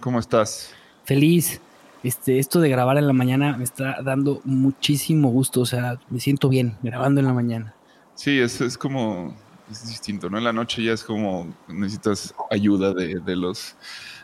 ¿Cómo estás? Feliz. Este, esto de grabar en la mañana me está dando muchísimo gusto. O sea, me siento bien grabando en la mañana. Sí, es, es como, es distinto, ¿no? En la noche ya es como necesitas ayuda de, de los,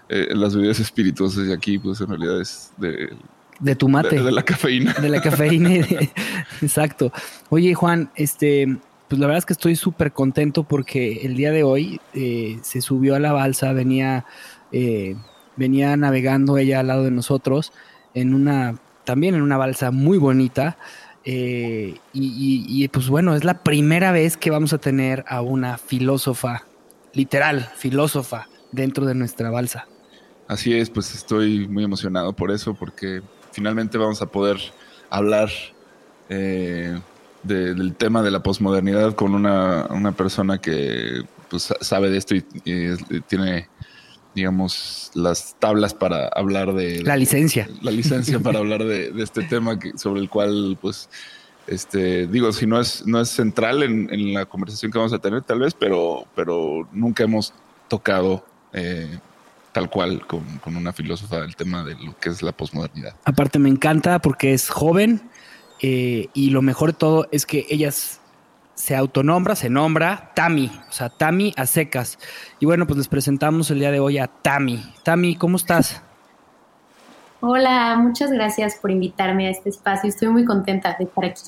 eh, las bebidas espirituosas y aquí pues en realidad es de, De tu mate. de, de la cafeína. De la cafeína. de- Exacto. Oye, Juan, este, pues la verdad es que estoy súper contento porque el día de hoy eh, se subió a la balsa, venía, eh, venía navegando ella al lado de nosotros en una, también en una balsa muy bonita. eh, y, pues bueno, es la primera vez que vamos a tener a una filósofa, literal, filósofa, dentro de nuestra balsa. Así es, pues estoy muy emocionado por eso, porque finalmente vamos a poder hablar eh, de- del tema de la posmodernidad con una, una persona que pues, sa- sabe de esto y, y es- y tiene, digamos, las tablas para hablar de... La licencia. La licencia para hablar de, de este tema que, sobre el cual, pues, este, digo, si no es, no es central en, en la conversación que vamos a tener, tal vez, pero, pero nunca hemos tocado eh, tal cual con, con una filósofa el tema de lo que es la posmodernidad. Aparte me encanta porque es joven eh, y lo mejor de todo es que ella s- se autonombra, se nombra Tami, o sea, Tami a secas. Y bueno, pues les presentamos el día de hoy a Tami. Tami, ¿cómo estás? Hola, muchas gracias por invitarme a este espacio. Estoy muy contenta de estar aquí,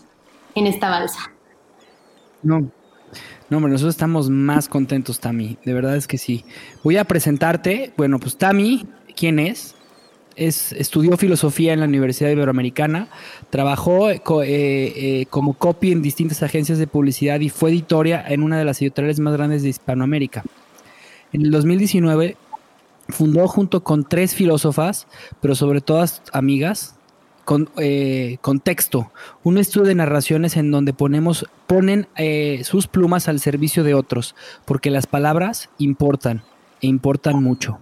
en esta balsa. No. No, hombre, nosotros estamos más contentos, Tami. De verdad es que sí. Voy a presentarte. Bueno, pues Tami, ¿quién es? Es, estudió filosofía en la Universidad Iberoamericana, trabajó eh, eh, eh, como copy en distintas agencias de publicidad y fue editora en una de las editoriales más grandes de Hispanoamérica. En el 2019 fundó junto con tres filósofas, pero sobre todas amigas, con, eh, Contexto, un estudio de narraciones en donde ponemos, ponen sus plumas al servicio de otros, porque las palabras importan, e importan mucho.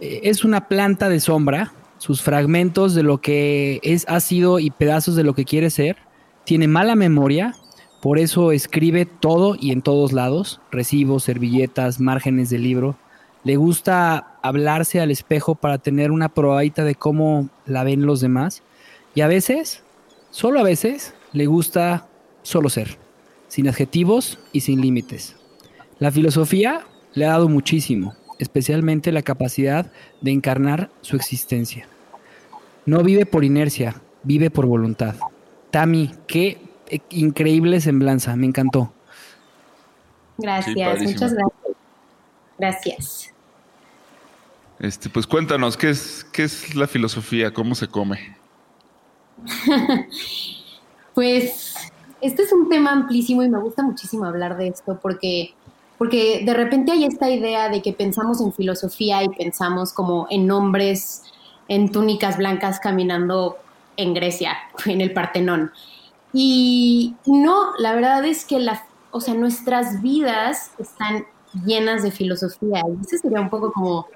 Eh, es una planta de sombra, sus fragmentos de lo que es, ha sido y pedazos de lo que quiere ser, tiene mala memoria, por eso escribe todo y en todos lados, recibos, servilletas, márgenes de libro. Le gusta hablarse al espejo para tener una probadita de cómo la ven los demás. Y a veces, solo a veces, le gusta solo ser, sin adjetivos y sin límites. La filosofía le ha dado muchísimo, especialmente la capacidad de encarnar su existencia. No vive por inercia, vive por voluntad. Tami, qué increíble semblanza, me encantó. Gracias, muchas gracias. Gracias. Este, pues cuéntanos, ¿qué es, ¿qué es la filosofía? ¿Cómo se come? Pues este es un tema amplísimo y me gusta muchísimo hablar de esto porque, porque de repente hay esta idea de que pensamos en filosofía y pensamos como en nombres en túnicas blancas caminando en Grecia, en el Partenón. Y no, la verdad es que la, o sea, nuestras vidas están llenas de filosofía. Y ese sería un poco como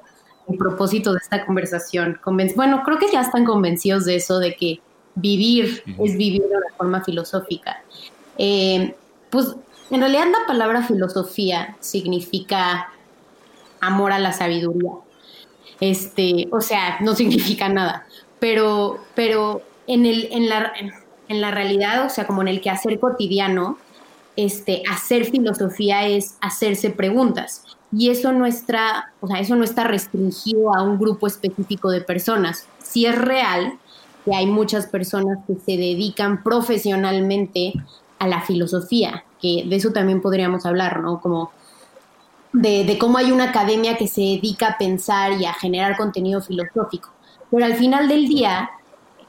el propósito de esta conversación. bueno, creo que ya están convencidos de eso, de que vivir es vivir de una forma filosófica. Eh, pues en realidad la palabra filosofía significa amor a la sabiduría. Este, o sea, no significa nada, pero, pero en, el, en, la, en la realidad, o sea, como en el quehacer cotidiano, este, hacer filosofía es hacerse preguntas. Y eso no, está, o sea, eso no está restringido a un grupo específico de personas. Si es real que hay muchas personas que se dedican profesionalmente a la filosofía, que de eso también podríamos hablar, ¿no? Como de, cómo hay una academia que se dedica a pensar y a generar contenido filosófico. Pero al final del día,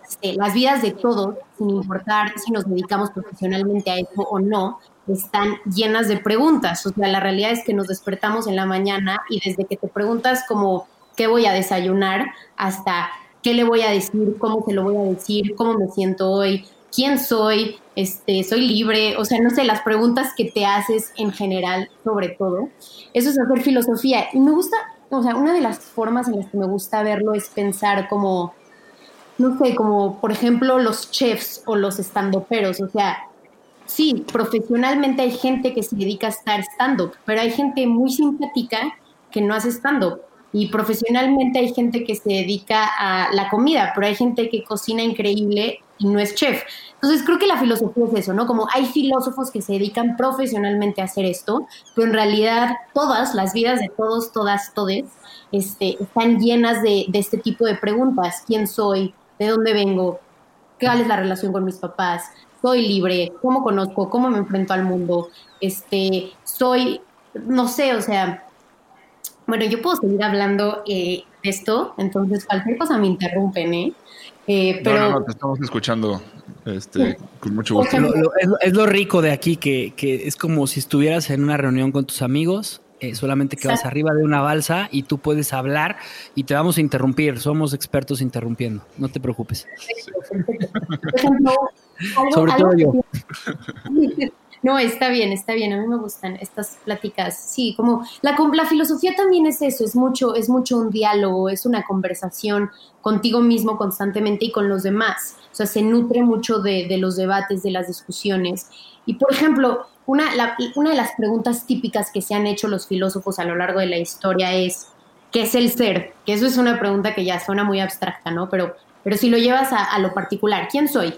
este, las vidas de todos, sin importar si nos dedicamos profesionalmente a eso o no, están llenas de preguntas. O sea, la realidad es que nos despertamos en la mañana y desde que te preguntas como qué voy a desayunar hasta qué le voy a decir, cómo se lo voy a decir, cómo me siento hoy, quién soy, este, soy libre, o sea, no sé, las preguntas que te haces en general sobre todo. Eso es hacer filosofía. Y me gusta, o sea, una de las formas en las que me gusta verlo es pensar como, no sé, como por ejemplo los chefs o los estandoperos, o sea, sí, profesionalmente hay gente que se dedica a estar stand-up, pero hay gente muy simpática que no hace stand-up. Y profesionalmente hay gente que se dedica a la comida, pero hay gente que cocina increíble y no es chef. Entonces creo que la filosofía es eso, ¿no? Como hay filósofos que se dedican profesionalmente a hacer esto, pero en realidad todas las vidas de todos, todas, todes, este, están llenas de, de este tipo de preguntas. ¿Quién soy? ¿De dónde vengo? ¿Cuál es la relación con mis papás? soy libre, cómo conozco, cómo me enfrento al mundo, este, soy, no sé, o sea, bueno, yo puedo seguir hablando eh, de esto, entonces cualquier cosa me interrumpen, ¿eh? Eh pero... No, no, te estamos escuchando este, con mucho gusto. es, lo rico de aquí, que, que es como si estuvieras en una reunión con tus amigos eh, solamente que vas arriba de una balsa y tú puedes hablar y te vamos a interrumpir. Somos expertos interrumpiendo, no te preocupes. Sobre todo yo. No, está bien, está bien. A mí me gustan estas pláticas. Sí, como la, filosofía también es eso, es mucho, es mucho un diálogo, es una conversación contigo mismo constantemente y con los demás. O sea, se nutre mucho de, los debates, de las discusiones. Y por ejemplo, una, de las preguntas típicas que se han hecho los filósofos a lo largo de la historia es, ¿qué es el ser? Que eso es una pregunta que ya suena muy abstracta, ¿no? Pero, pero si lo llevas a, lo particular, ¿quién soy?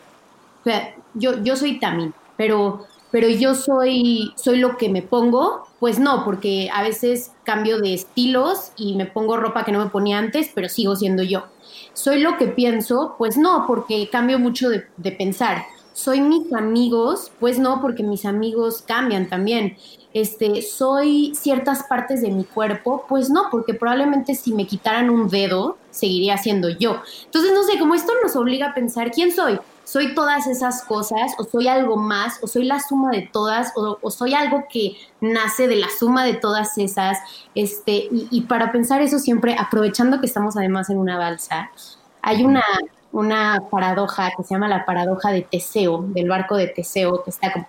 O sea, yo, yo soy Tamín, pero, pero yo soy, soy lo que me pongo, pues no, porque a veces cambio de estilos y me pongo ropa que no me ponía antes, pero sigo siendo yo. ¿Soy lo que pienso? Pues no, porque cambio mucho de, pensar soy mis amigos, pues no, porque mis amigos cambian también. Este, soy ciertas partes de mi cuerpo, pues no, porque probablemente si me quitaran un dedo, seguiría siendo yo. Entonces, no sé, como esto nos obliga a pensar, ¿quién soy? ¿Soy todas esas cosas? ¿O soy algo más? ¿O soy la suma de todas? ¿O, soy algo que nace de la suma de todas esas? Este, y, y para pensar eso siempre, aprovechando que estamos además en una balsa, hay una, una paradoja que se llama la paradoja de Teseo, del barco de Teseo, que está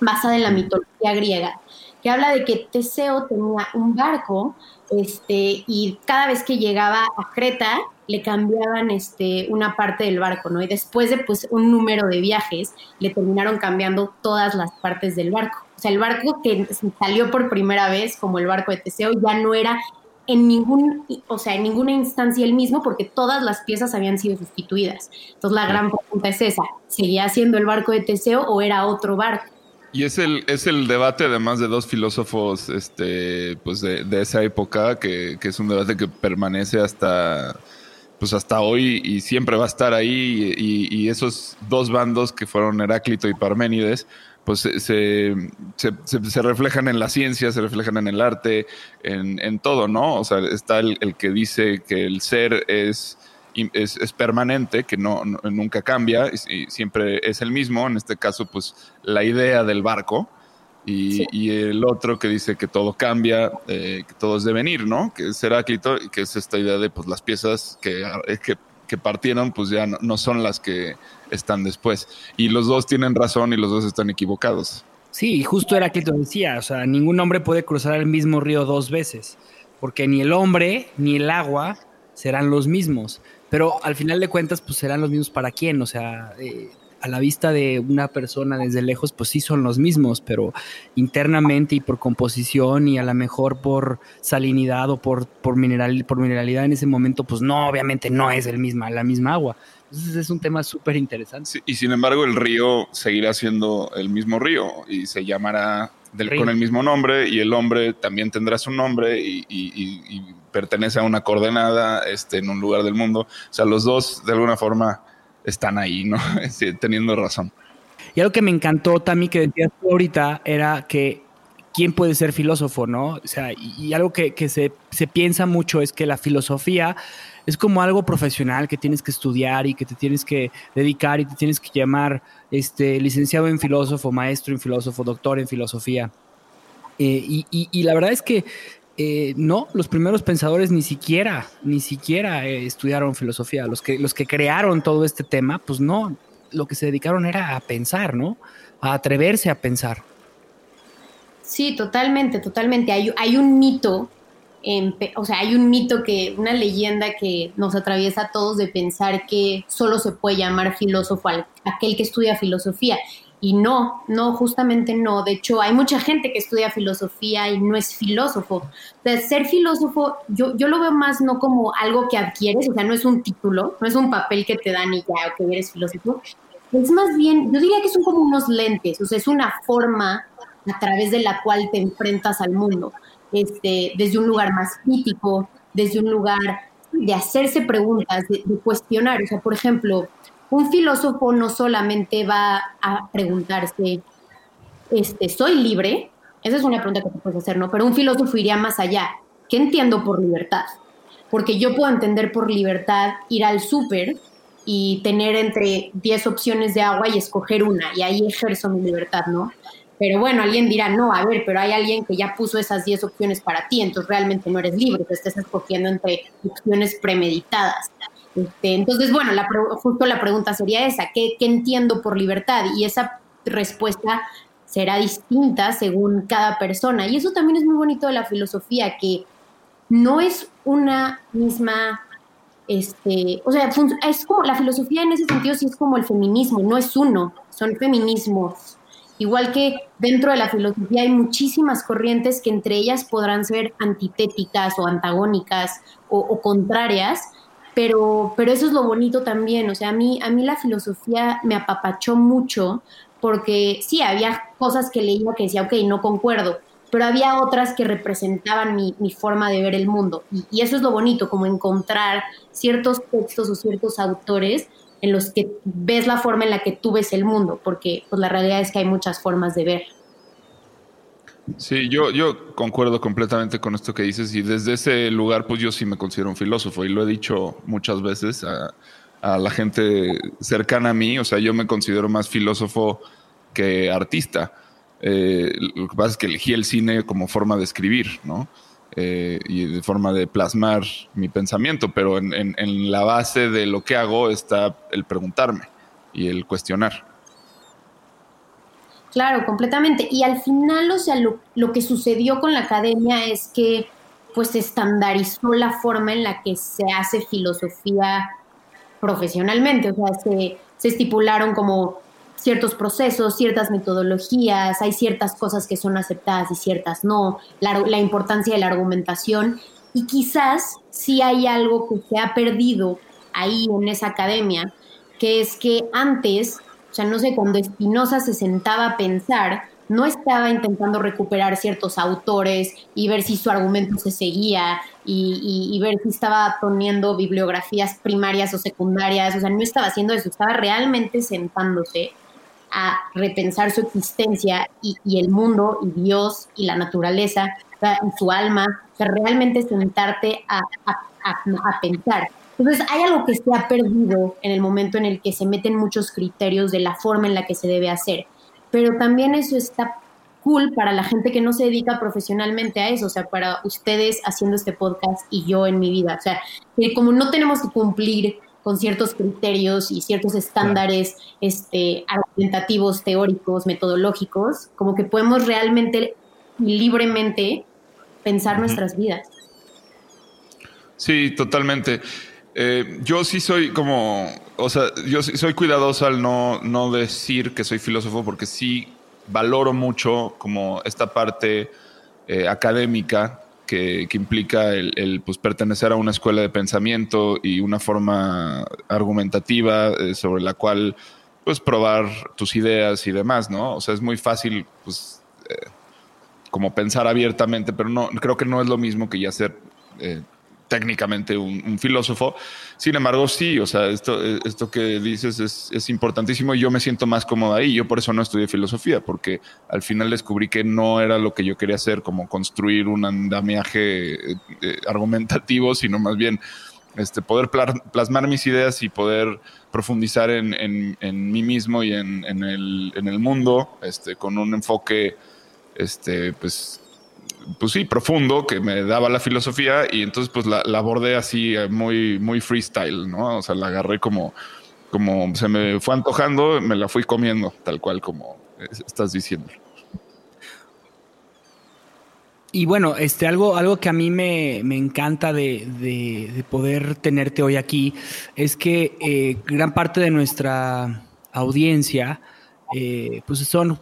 basada en la mitología griega, que habla de que Teseo tenía un barco este, y cada vez que llegaba a Creta le cambiaban este, una parte del barco, ¿no? Y después de pues, un número de viajes le terminaron cambiando todas las partes del barco. O sea, el barco que salió por primera vez como el barco de Teseo ya no era en ningún, o sea, en ninguna instancia el mismo porque todas las piezas habían sido sustituidas. Entonces la gran pregunta es esa, ¿seguía siendo el barco de Teseo o era otro barco? Y es el, es el debate además de dos filósofos este, pues de, de esa época, que, que, es un debate que permanece hasta, pues hasta hoy y siempre va a estar ahí. Y, y esos dos bandos que fueron Heráclito y Parménides, pues se, se, reflejan en la ciencia, se reflejan en el arte, en, todo, ¿no? O sea, está el, que dice que el ser es, es, permanente, que no, nunca cambia y, siempre es el mismo. En este caso, pues la idea del barco. Y, y el otro que dice que todo cambia, eh, que todo es devenir, ¿no? Que es Heráclito y que es esta idea de pues las piezas que, eh, que, que partieron pues ya no, no son las que están después. Y los dos tienen razón y los dos están equivocados. Sí, y justo Heráclito decía, o sea, ningún hombre puede cruzar el mismo río dos veces, porque ni el hombre ni el agua serán los mismos, pero al final de cuentas, pues serán los mismos para quién, o sea, eh, a la vista de una persona desde lejos, pues sí son los mismos, pero internamente y por composición y a lo mejor por salinidad o por, por, mineral, por mineralidad en ese momento, pues no, obviamente no es el misma, la misma agua. Entonces es un tema súper interesante. Y sin embargo, el río seguirá siendo el mismo río y se llamará del, con el mismo nombre y el hombre también tendrá su nombre y, y- y- y pertenece a una coordenada este, en un lugar del mundo. O sea, los dos de alguna forma están ahí, ¿no? Sí, teniendo razón. Y algo que me encantó, Tami, que decías tú ahorita, era que quién puede ser filósofo, ¿no? O sea, y, y algo que, que se, se piensa mucho es que la filosofía es como algo profesional que tienes que estudiar y que te tienes que dedicar y te tienes que llamar este, licenciado en filósofo, maestro en filósofo, doctor en filosofía. Eh, y, la verdad es que eh, no, los primeros pensadores ni siquiera, ni siquiera eh, estudiaron filosofía. Los que, los que crearon todo este tema, pues no, lo que se dedicaron era a pensar, ¿no? A atreverse a pensar. Sí, totalmente, totalmente. Hay, hay un mito, o sea, hay un mito que, una leyenda que nos atraviesa a todos de pensar que solo se puede llamar filósofo al- aquel que estudia filosofía. Y no, no, justamente no. De hecho, hay mucha gente que estudia filosofía y no es filósofo. O ser filósofo, yo, yo lo veo más no como algo que adquieres, o sea, no es un título, no es un papel que te dan y ya, que eres filósofo. Es más bien, yo diría que son como unos lentes, o sea, es una forma a través de la cual te enfrentas al mundo, este, desde un lugar más crítico, desde un lugar de hacerse preguntas, de, cuestionar. O sea, por ejemplo, un filósofo no solamente va a preguntarse, este, ¿soy libre? Esa es una pregunta que te puedes hacer, ¿no? Pero un filósofo iría más allá. ¿Qué entiendo por libertad? Porque yo puedo entender por libertad ir al súper y tener entre 10 opciones de agua y escoger una, y ahí ejerzo mi libertad, ¿no? Pero bueno, alguien dirá, no, a ver, pero hay alguien que ya puso esas 10 opciones para ti, entonces realmente no eres libre, te estás escogiendo entre opciones premeditadas. Este, entonces, bueno, la justo la pregunta sería esa, ¿qué, ¿qué entiendo por libertad? Y esa respuesta será distinta según cada persona. Y eso también es muy bonito de la filosofía, que no es una misma este, o sea, es como la filosofía en ese sentido sí es como el feminismo, no es uno, son feminismos. Igual que dentro de la filosofía hay muchísimas corrientes que entre ellas podrán ser antitéticas o antagónicas o, contrarias, pero, pero eso es lo bonito también. O sea, a mí, a mí la filosofía me apapachó mucho porque sí, había cosas que leía que decía, ok, no concuerdo, pero había otras que representaban mi, mi forma de ver el mundo. Y eso es lo bonito, como encontrar ciertos textos o ciertos autores en los que ves la forma en la que tú ves el mundo, porque pues la realidad es que hay muchas formas de ver. Sí, yo, yo concuerdo completamente con esto que dices y desde ese lugar pues yo sí me considero un filósofo y lo he dicho muchas veces a, a la gente cercana a mí, o sea, yo me considero más filósofo que artista. Eh, lo que pasa es que elegí el cine como forma de escribir, ¿no? Eh, y de forma de plasmar mi pensamiento, pero en, en- la base de lo que hago está el preguntarme y el cuestionar. Claro, completamente. Y al final, o sea, lo, lo que sucedió con la academia es que pues se estandarizó la forma en la que se hace filosofía profesionalmente. O sea, se, se estipularon como ciertos procesos, ciertas metodologías, hay ciertas cosas que son aceptadas y ciertas no, la, importancia de la argumentación. Y quizás sí hay algo que se ha perdido ahí en esa academia, que es que antes, o sea, no sé, cuando Spinoza se sentaba a pensar, no estaba intentando recuperar ciertos autores y ver si su argumento se seguía y, y- y ver si estaba poniendo bibliografías primarias o secundarias, o sea, no estaba haciendo eso, estaba realmente sentándose a repensar su existencia y, el mundo y Dios y la naturaleza y su alma, o sea, realmente sentarte a, a- a- a pensar. Entonces, hay algo que se ha perdido en el momento en el que se meten muchos criterios de la forma en la que se debe hacer, pero también eso está cool para la gente que no se dedica profesionalmente a eso, o sea, para ustedes haciendo este podcast y yo en mi vida. O sea, como no tenemos que cumplir con ciertos criterios y ciertos estándares este, argumentativos, teóricos, metodológicos, como que podemos realmente libremente pensar nuestras vidas. Sí, totalmente. Eh, yo sí soy como, o sea, yo sí soy cuidadoso al no, no decir que soy filósofo porque sí valoro mucho como esta parte eh, académica que, implica el, pues, pertenecer a una escuela de pensamiento y una forma argumentativa eh, sobre la cual pues probar tus ideas y demás, ¿no? O sea, es muy fácil pues como pensar abiertamente, pero no creo que no es lo mismo que ya ser técnicamente un, filósofo. Sin embargo, sí, o sea, esto, esto que dices es, importantísimo y yo me siento más cómodo ahí. Yo por eso no estudié filosofía, porque al final descubrí que no era lo que yo quería hacer, como construir un andamiaje eh, eh, argumentativo, sino más bien este, poder plasmar mis ideas y poder profundizar en, en, mí mismo y en, el, en el mundo este, con un enfoque este, pues, pues sí, profundo que me daba la filosofía y entonces pues la, abordé así eh, muy, muy freestyle, ¿no? O sea, la agarré como, como se me fue antojando, me la fui comiendo, tal cual como estás diciendo. Y bueno, este, algo, algo que a mí me, encanta de, poder tenerte hoy aquí es que eh, gran parte de nuestra audiencia eh, pues son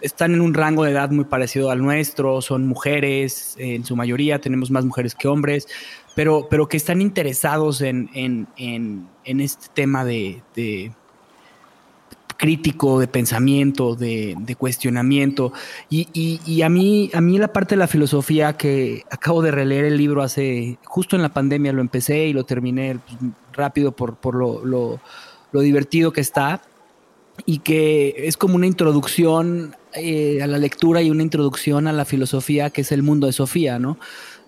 están en un rango de edad muy parecido al nuestro, son mujeres, en su mayoría tenemos más mujeres que hombres, pero, pero que están interesados en, este tema de, crítico, de pensamiento, de, cuestionamiento. Y, a, mí, a mí la parte de la filosofía que acabo de releer el libro hace, justo en la pandemia lo empecé y lo terminé pues, rápido por, por lo, lo divertido que está y que es como una introducción eh, a la lectura y una introducción a la filosofía que es el mundo de Sofía, ¿no?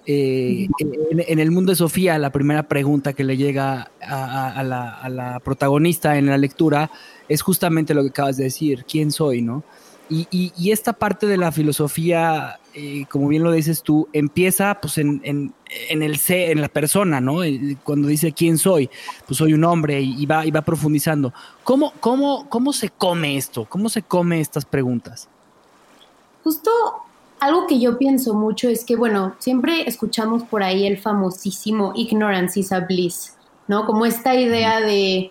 Eh, en, el mundo de Sofía, la primera pregunta que le llega a, la, protagonista en la lectura es justamente lo que acabas de decir, ¿quién soy, no? Y, esta parte de la filosofía, eh, como bien lo dices tú, empieza pues en, el ser, en la persona, ¿no? Cuando dice quién soy, pues soy un hombre y, va, y va profundizando. ¿Cómo, cómo, ¿Cómo se come esto? ¿Cómo se come estas preguntas? Justo algo que yo pienso mucho es que, bueno, siempre escuchamos por ahí el famosísimo ignorance is a bliss, ¿no? Como esta idea de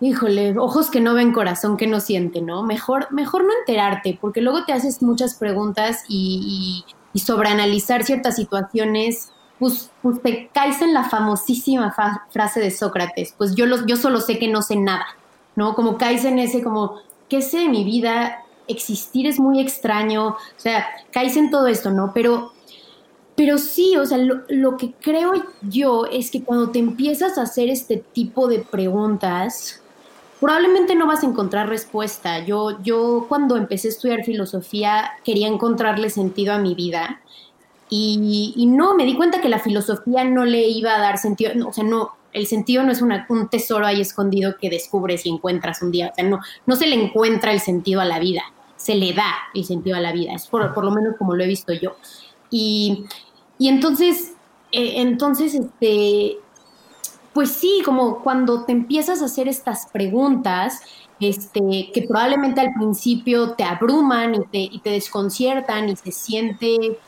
híjole, ojos que no ven, corazón que no siente, ¿no? Mejor, mejor no enterarte, porque luego te haces muchas preguntas y, y, sobreanalizar ciertas situaciones, pues, pues, te caes en la famosísima frase de Sócrates, pues yo, los, yo solo sé que no sé nada, ¿no? Como caes en ese como, ¿qué sé de mi vida? Existir es muy extraño, o sea, caes en todo esto, ¿no? Pero pero sí, o sea, lo, lo, que creo yo es que cuando te empiezas a hacer este tipo de preguntas, probablemente no vas a encontrar respuesta. Yo, yo cuando empecé a estudiar filosofía quería encontrarle sentido a mi vida y, no, me di cuenta que la filosofía no le iba a dar sentido, o sea, no, el sentido no es un tesoro ahí escondido que descubres y encuentras un día, o sea, no, no se le encuentra el sentido a la vida, se le da el sentido a la vida, es por, por lo menos como lo he visto yo. Y, y entonces, eh, entonces, este, pues sí, como cuando te empiezas a hacer estas preguntas, este, que probablemente al principio te abruman y te, y te desconciertan y se siente,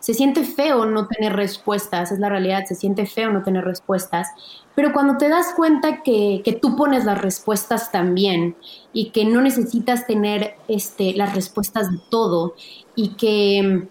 se siente feo no tener respuestas, es la realidad, se siente feo no tener respuestas, pero cuando te das cuenta que, que tú pones las respuestas también y que no necesitas tener este, las respuestas de todo y que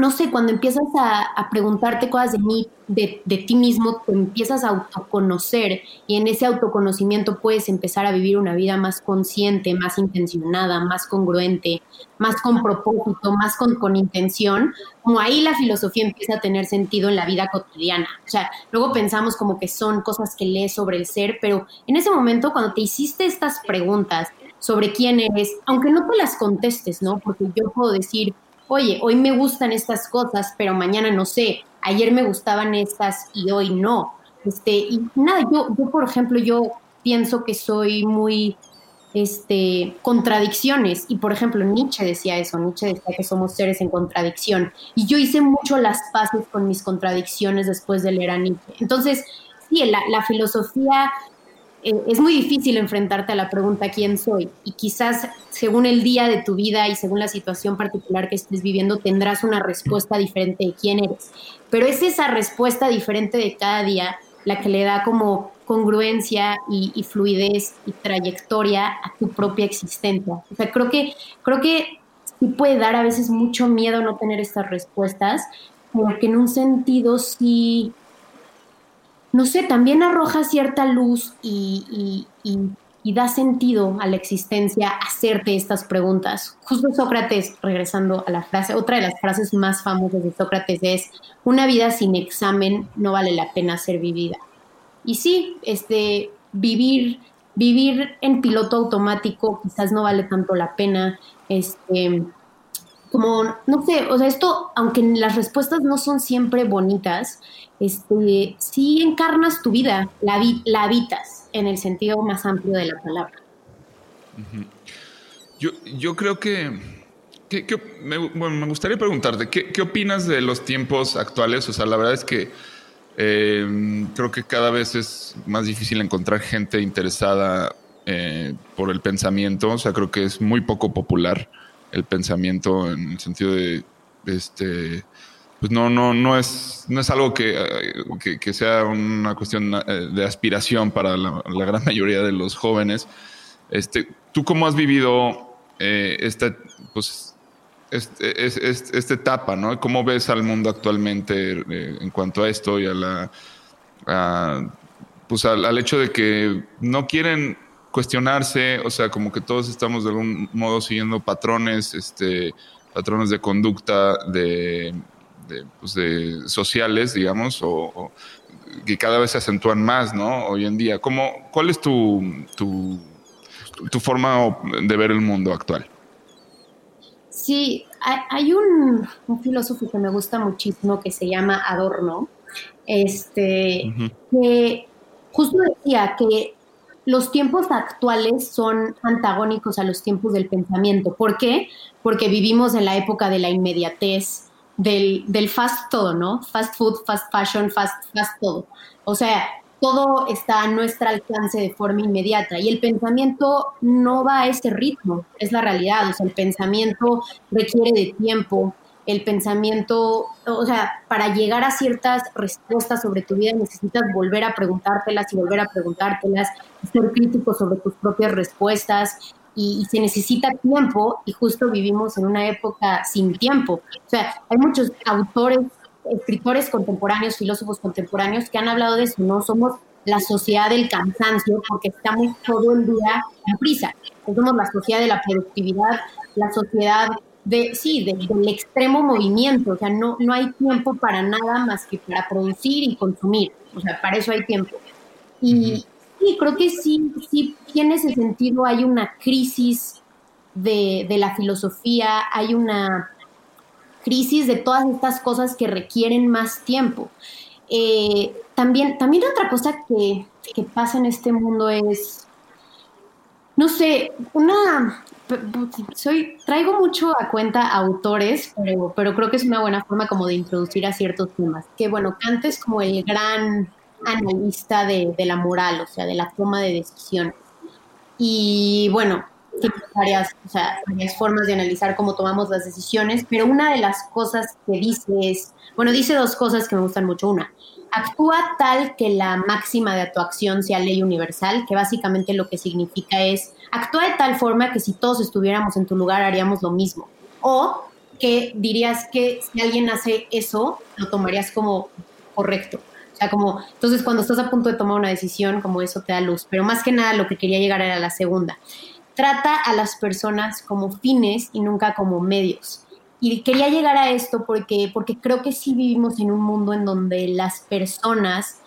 no sé, cuando empiezas a, preguntarte cosas de mí, de, ti mismo, te empiezas a autoconocer y en ese autoconocimiento puedes empezar a vivir una vida más consciente, más intencionada, más congruente, más con propósito, más con, con intención, como ahí la filosofía empieza a tener sentido en la vida cotidiana. O sea, luego pensamos como que son cosas que lees sobre el ser, pero en ese momento cuando te hiciste estas preguntas sobre quién eres, aunque no te las contestes, ¿no? Porque yo puedo decir, oye, hoy me gustan estas cosas, pero mañana no sé, ayer me gustaban estas y hoy no. Este, y nada, yo, yo, por ejemplo, yo pienso que soy muy, este, contradicciones. Y por ejemplo, Nietzsche decía eso, Nietzsche decía que somos seres en contradicción. Y yo hice mucho las paces con mis contradicciones después de leer a Nietzsche. Entonces, sí, la, la filosofía eh, es muy difícil enfrentarte a la pregunta quién soy y quizás según el día de tu vida y según la situación particular que estés viviendo tendrás una respuesta diferente de quién eres. Pero es esa respuesta diferente de cada día la que le da como congruencia y, fluidez y trayectoria a tu propia existencia. O sea, creo que, creo que sí puede dar a veces mucho miedo no tener estas respuestas, porque en un sentido sí no sé, también arroja cierta luz y, da sentido a la existencia hacerte estas preguntas. Justo Sócrates, regresando a la frase, otra de las frases más famosas de Sócrates es, una vida sin examen no vale la pena ser vivida. Y sí, este, vivir, vivir en piloto automático quizás no vale tanto la pena. Este, como, no sé, o sea, esto, aunque las respuestas no son siempre bonitas, este, sí encarnas tu vida, la, la habitas en el sentido más amplio de la palabra. yo, yo creo que, me, bueno, me, gustaría preguntarte, ¿qué, opinas de los tiempos actuales? O sea, la verdad es que eh, creo que cada vez es más difícil encontrar gente interesada eh, por el pensamiento, o sea, creo que es muy poco popular el pensamiento en el sentido de, este, pues no, no, no es, no es algo que, que, sea una cuestión eh, de aspiración para la, gran mayoría de los jóvenes. Este, ¿Tú cómo has vivido eh, esta, pues, este, esta etapa, ¿no? ¿Cómo ves al mundo actualmente eh, en cuanto a esto y a la, pues al, hecho de que no quieren cuestionarse, o sea, como que todos estamos de algún modo siguiendo patrones, este, patrones de conducta de, pues de sociales, digamos, o, que cada vez se acentúan más, ¿no? Hoy en día. ¿Cómo, ¿Cuál es tu, tu, tu forma de ver el mundo actual? Sí, hay un, un, filósofo que me gusta muchísimo que se llama Adorno, este, que justo decía que los tiempos actuales son antagónicos a los tiempos del pensamiento. ¿Por qué? Porque vivimos en la época de la inmediatez, del, del fast todo, ¿no? Fast food, fast fashion, fast, fast todo. O sea, todo está a nuestro alcance de forma inmediata y el pensamiento no va a ese ritmo, es la realidad, o sea, el pensamiento requiere de tiempo, el pensamiento, o sea, para llegar a ciertas respuestas sobre tu vida necesitas volver a preguntártelas y volver a preguntártelas, ser crítico sobre tus propias respuestas y, se necesita tiempo y justo vivimos en una época sin tiempo. O sea, hay muchos autores, escritores contemporáneos, filósofos contemporáneos que han hablado de eso, ¿no? Somos la sociedad del cansancio porque estamos todo el día en prisa. Somos la sociedad de la productividad, la sociedad de, sí, del extremo movimiento, o sea, no, no hay tiempo para nada más que para producir y consumir, o sea, para eso hay tiempo. Y sí, creo que sí, sí, en ese sentido hay una crisis de, la filosofía, hay una crisis de todas estas cosas que requieren más tiempo. Eh, también, también otra cosa que, que pasa en este mundo es, no sé, una, soy, traigo mucho a cuenta autores, pero, pero creo que es una buena forma como de introducir a ciertos temas. Que bueno, Kant es como el gran analista de, de la moral, o sea, de la toma de decisiones. Y bueno, tiene varias, o sea, varias formas de analizar cómo tomamos las decisiones, pero una de las cosas que dice es, bueno, dice dos cosas que me gustan mucho. Una, actúa tal que la máxima de tu acción sea ley universal, que básicamente lo que significa es actúa de tal forma que si todos estuviéramos en tu lugar haríamos lo mismo. O que dirías que si alguien hace eso, lo tomarías como correcto. O sea, como, entonces cuando estás a punto de tomar una decisión, como eso te da luz. Pero más que nada lo que quería llegar era la segunda. Trata a las personas como fines y nunca como medios. Y quería llegar a esto porque, porque creo que sí vivimos en un mundo en donde las personas,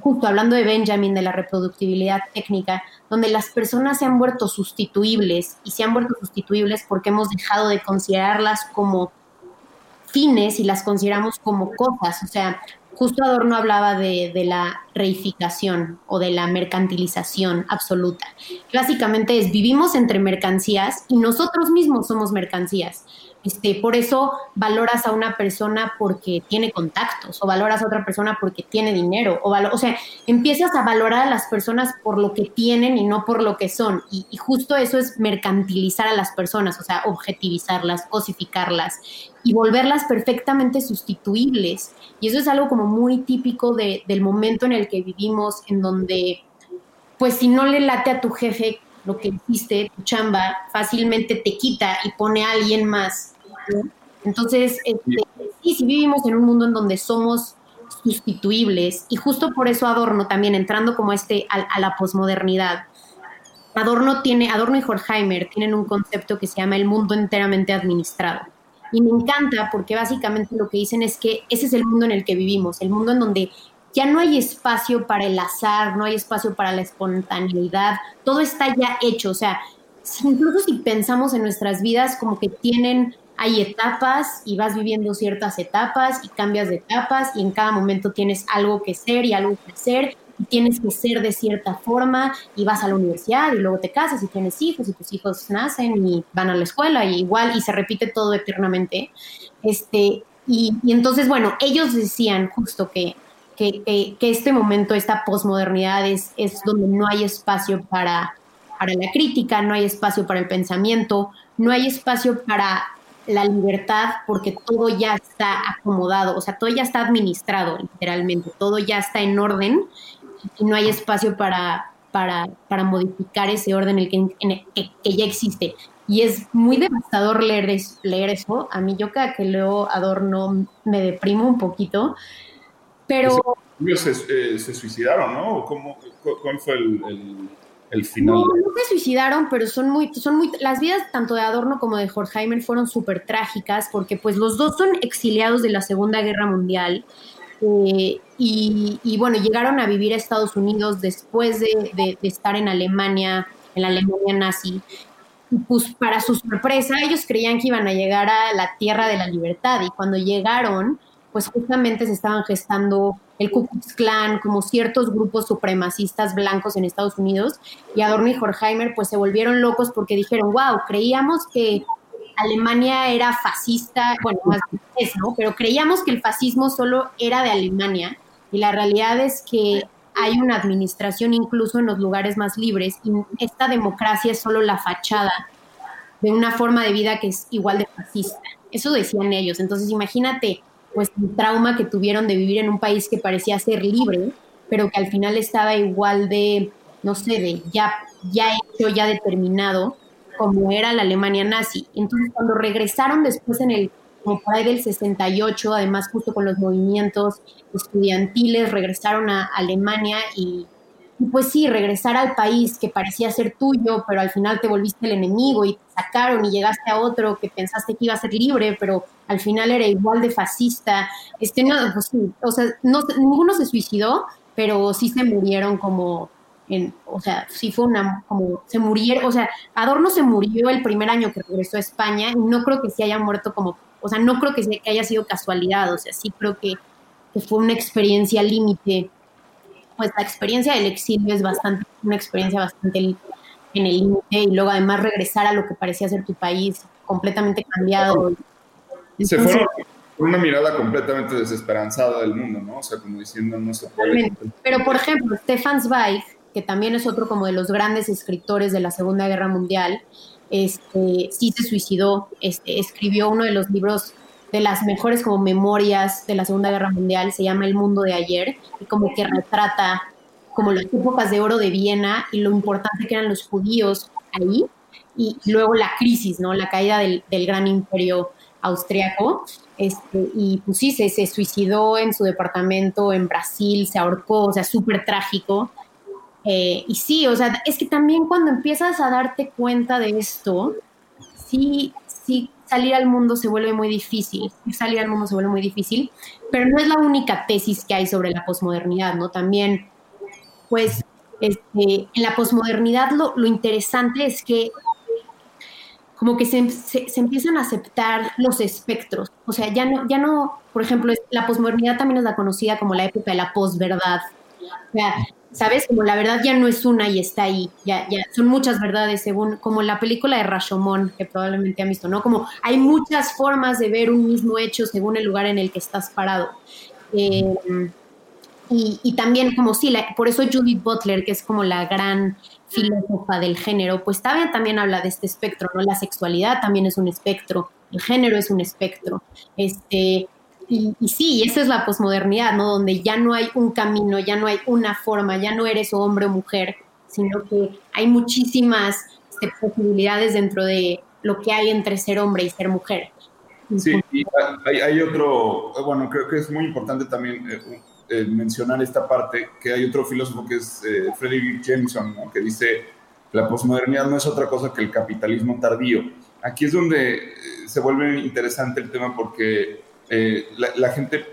justo hablando de Benjamin, de la reproductibilidad técnica, donde las personas se han vuelto sustituibles y se han vuelto sustituibles porque hemos dejado de considerarlas como fines y las consideramos como cosas. O sea, justo Adorno hablaba de, de la reificación o de la mercantilización absoluta. Básicamente es vivimos entre mercancías y nosotros mismos somos mercancías. Este, por eso valoras a una persona porque tiene contactos o valoras a otra persona porque tiene dinero o, o sea, empiezas a valorar a las personas por lo que tienen y no por lo que son. Y, justo eso es mercantilizar a las personas, o sea, objetivizarlas, cosificarlas y volverlas perfectamente sustituibles. Y eso es algo como muy típico del momento en el que vivimos, en donde, pues si no le late a tu jefe lo que hiciste, tu chamba, fácilmente te quita y pone a alguien más. Entonces, este, sí, sí vivimos en un mundo en donde somos sustituibles y justo por eso Adorno también entrando como este a, la posmodernidad. Adorno tiene, Adorno y Horkheimer tienen un concepto que se llama el mundo enteramente administrado. Y me encanta porque básicamente lo que dicen es que ese es el mundo en el que vivimos, el mundo en donde ya no hay espacio para el azar, no hay espacio para la espontaneidad, todo está ya hecho, o sea, incluso si pensamos en nuestras vidas como que tienen, hay etapas y vas viviendo ciertas etapas y cambias de etapas y en cada momento tienes algo que ser y algo que hacer y tienes que ser de cierta forma y vas a la universidad y luego te casas y tienes hijos y tus hijos nacen y van a la escuela y igual y se repite todo eternamente. Este, y, y entonces, bueno, ellos decían justo que que, este momento, esta posmodernidad es, es donde no hay espacio para, para la crítica, no hay espacio para el pensamiento, no hay espacio para la libertad porque todo ya está acomodado, o sea, todo ya está administrado literalmente, todo ya está en orden y no hay espacio para, para, para modificar ese orden el que, que, ya existe. Y es muy devastador leer, leer eso. A mí yo cada que leo Adorno me deprimo un poquito, pero... Ellos se, eh, se, suicidaron, ¿no? ¿Cómo, ¿Cuál fue el, el, final? No, no se suicidaron, pero son muy, son muy... Las vidas tanto de Adorno como de Horkheimer fueron súper trágicas porque pues los dos son exiliados de la Segunda Guerra Mundial. Eh, y, y, bueno, llegaron a vivir a Estados Unidos después de, de, de estar en Alemania, en la Alemania nazi pues para su sorpresa, ellos creían que iban a llegar a la tierra de la libertad y cuando llegaron, pues justamente se estaban gestando el Ku Klux Klan, como ciertos grupos supremacistas blancos en Estados Unidos, y Adorno y Horkheimer pues se volvieron locos porque dijeron, wow, creíamos que Alemania era fascista, bueno, más es, ¿no? Pero creíamos que el fascismo solo era de Alemania, y la realidad es que hay una administración incluso en los lugares más libres, y esta democracia es solo la fachada de una forma de vida que es igual de fascista. Eso decían ellos. Entonces, imagínate pues el trauma que tuvieron de vivir en un país que parecía ser libre, pero que al final estaba igual de, no sé, de ya, ya hecho, ya determinado, como era la Alemania nazi. Entonces, cuando regresaron después en el, como por ahí del 68, además justo con los movimientos estudiantiles, regresaron a Alemania y y pues sí, regresar al país que parecía ser tuyo, pero al final te volviste el enemigo y te sacaron y llegaste a otro que pensaste que iba a ser libre, pero al final era igual de fascista. Este, no, pues sí, o sea, no, ninguno se suicidó, pero sí se murieron como o sea, sí fue una, como se murieron, o sea, Adorno se murió el primer año que regresó a España y no creo que se haya muerto como, o sea, no creo que, que haya sido casualidad, o sea, sí creo que, que fue una experiencia límite pues la experiencia del exilio es bastante, una experiencia bastante en el límite y luego además regresar a lo que parecía ser tu país completamente cambiado. se fueron con una mirada completamente desesperanzada del mundo, ¿no? O sea, como diciendo no se puede. Pero por ejemplo, Stefan Zweig, que también es otro como de los grandes escritores de la Segunda Guerra Mundial, este, sí se suicidó, este, escribió uno de los libros de las mejores como memorias de la Segunda Guerra Mundial, se llama El Mundo de Ayer, y como que retrata como las épocas de oro de Viena y lo importante que eran los judíos ahí, y luego la crisis, ¿no? La caída del, gran imperio austriaco, este, y pues sí, se, se, suicidó en su departamento en Brasil, se ahorcó, o sea, súper trágico. Eh, y sí, o sea, es que también cuando empiezas a darte cuenta de esto, sí, sí salir al mundo se vuelve muy difícil, salir al mundo se vuelve muy difícil, pero no es la única tesis que hay sobre la posmodernidad, ¿no? También, pues, este, en la posmodernidad lo, interesante es que como que se, se, empiezan a aceptar los espectros, o sea, ya no, ya no, por ejemplo, la posmodernidad también es la conocida como la época de la posverdad, O sea, ¿sabes? Como la verdad ya no es una y está ahí, ya, ya son muchas verdades según, como la película de Rashomon, que probablemente han visto, ¿no? Como hay muchas formas de ver un mismo hecho según el lugar en el que estás parado. Eh, y, y, también como sí, la, por eso Judith Butler, que es como la gran filósofa del género, pues también, también habla de este espectro, ¿no? La sexualidad también es un espectro, el género es un espectro. Este, y, y, sí, esa es la posmodernidad, ¿no? Donde ya no hay un camino, ya no hay una forma, ya no eres hombre o mujer, sino que hay muchísimas este, posibilidades dentro de lo que hay entre ser hombre y ser mujer. Sí, y hay, hay otro, bueno, creo que es muy importante también eh, eh, mencionar esta parte, que hay otro filósofo que es eh, Frederick Jameson, ¿no? que dice, la posmodernidad no es otra cosa que el capitalismo tardío. Aquí es donde eh, se vuelve interesante el tema porque eh, la, la, gente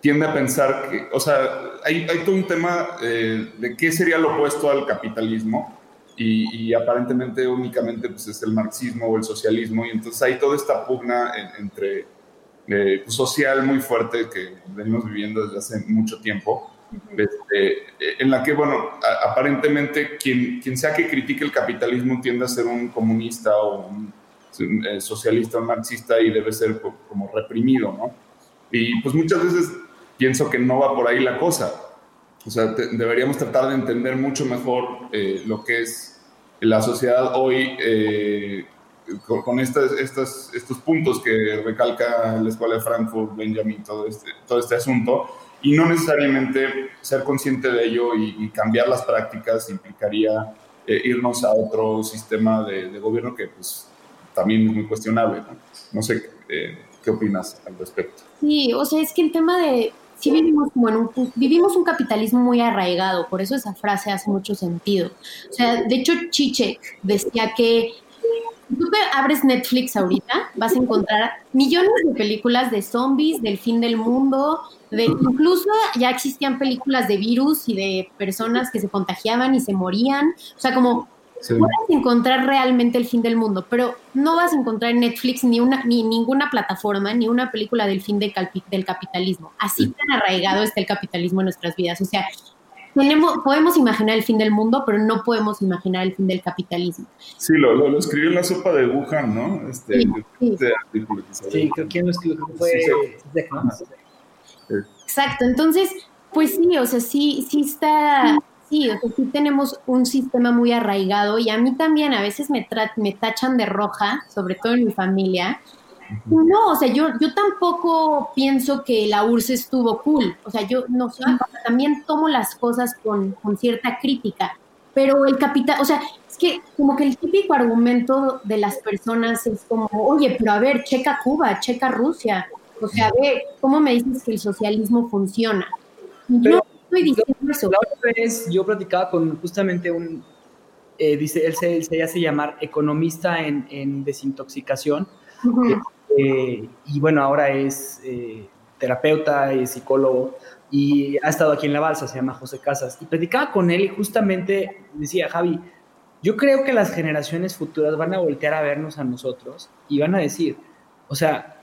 tiende a pensar que, o sea, hay, hay todo un tema eh, de qué sería lo opuesto al capitalismo y, y, aparentemente únicamente pues, es el marxismo o el socialismo y entonces hay toda esta pugna en, entre eh, social muy fuerte que venimos viviendo desde hace mucho tiempo. Este, en la que, bueno, a, aparentemente quien, quien sea que critique el capitalismo tiende a ser un comunista o un socialista marxista y debe ser como reprimido, ¿no? Y pues muchas veces pienso que no va por ahí la cosa. O sea, te, deberíamos tratar de entender mucho mejor eh, lo que es la sociedad hoy eh, con, con estas, estas, estos puntos que recalca la Escuela de Frankfurt, Benjamin, todo este, todo este asunto, y no necesariamente ser consciente de ello y, y cambiar las prácticas implicaría eh, irnos a otro sistema de, de gobierno que pues también muy cuestionable. No, no sé eh, qué opinas al respecto. Sí, o sea, es que el tema de sí vivimos como en un vivimos un capitalismo muy arraigado, por eso esa frase hace mucho sentido. O sea, de hecho Chichek decía que tú te abres Netflix ahorita, vas a encontrar millones de películas de zombies, del fin del mundo, de incluso ya existían películas de virus y de personas que se contagiaban y se morían, o sea, como Sí. Puedes encontrar realmente el fin del mundo, pero no vas a encontrar en Netflix ni una ni ninguna plataforma ni una película del fin de del capitalismo. Así sí. tan arraigado está el capitalismo en nuestras vidas. O sea, tenemos, podemos imaginar el fin del mundo, pero no podemos imaginar el fin del capitalismo. Sí, lo, lo, lo escribió en la sopa de Wuhan, ¿no? Este, sí, sí. Este sí creo que lo fue Exacto, entonces, pues sí, o sea, sí, sí está sí, o sea, sí tenemos un sistema muy arraigado y a mí también a veces me, me tachan de roja, sobre todo en mi familia. No, o sea, yo, yo tampoco pienso que la URSS estuvo cool. O sea, yo no sé, también tomo las cosas con, con cierta crítica. Pero el capital, o sea, es que como que el típico argumento de las personas es como, oye, pero a ver, checa Cuba, checa Rusia. O sea, ve, ¿cómo me dices que el socialismo funciona? Y yo estoy diciendo eso. La otra vez yo platicaba con justamente un, eh, dice, él se, él se, hace llamar economista en, en desintoxicación. Uh -huh. eh, y bueno, ahora es eh, terapeuta y psicólogo y ha estado aquí en La Balsa, se llama José Casas. Y platicaba con él y justamente decía, Javi, yo creo que las generaciones futuras van a voltear a vernos a nosotros y van a decir, o sea,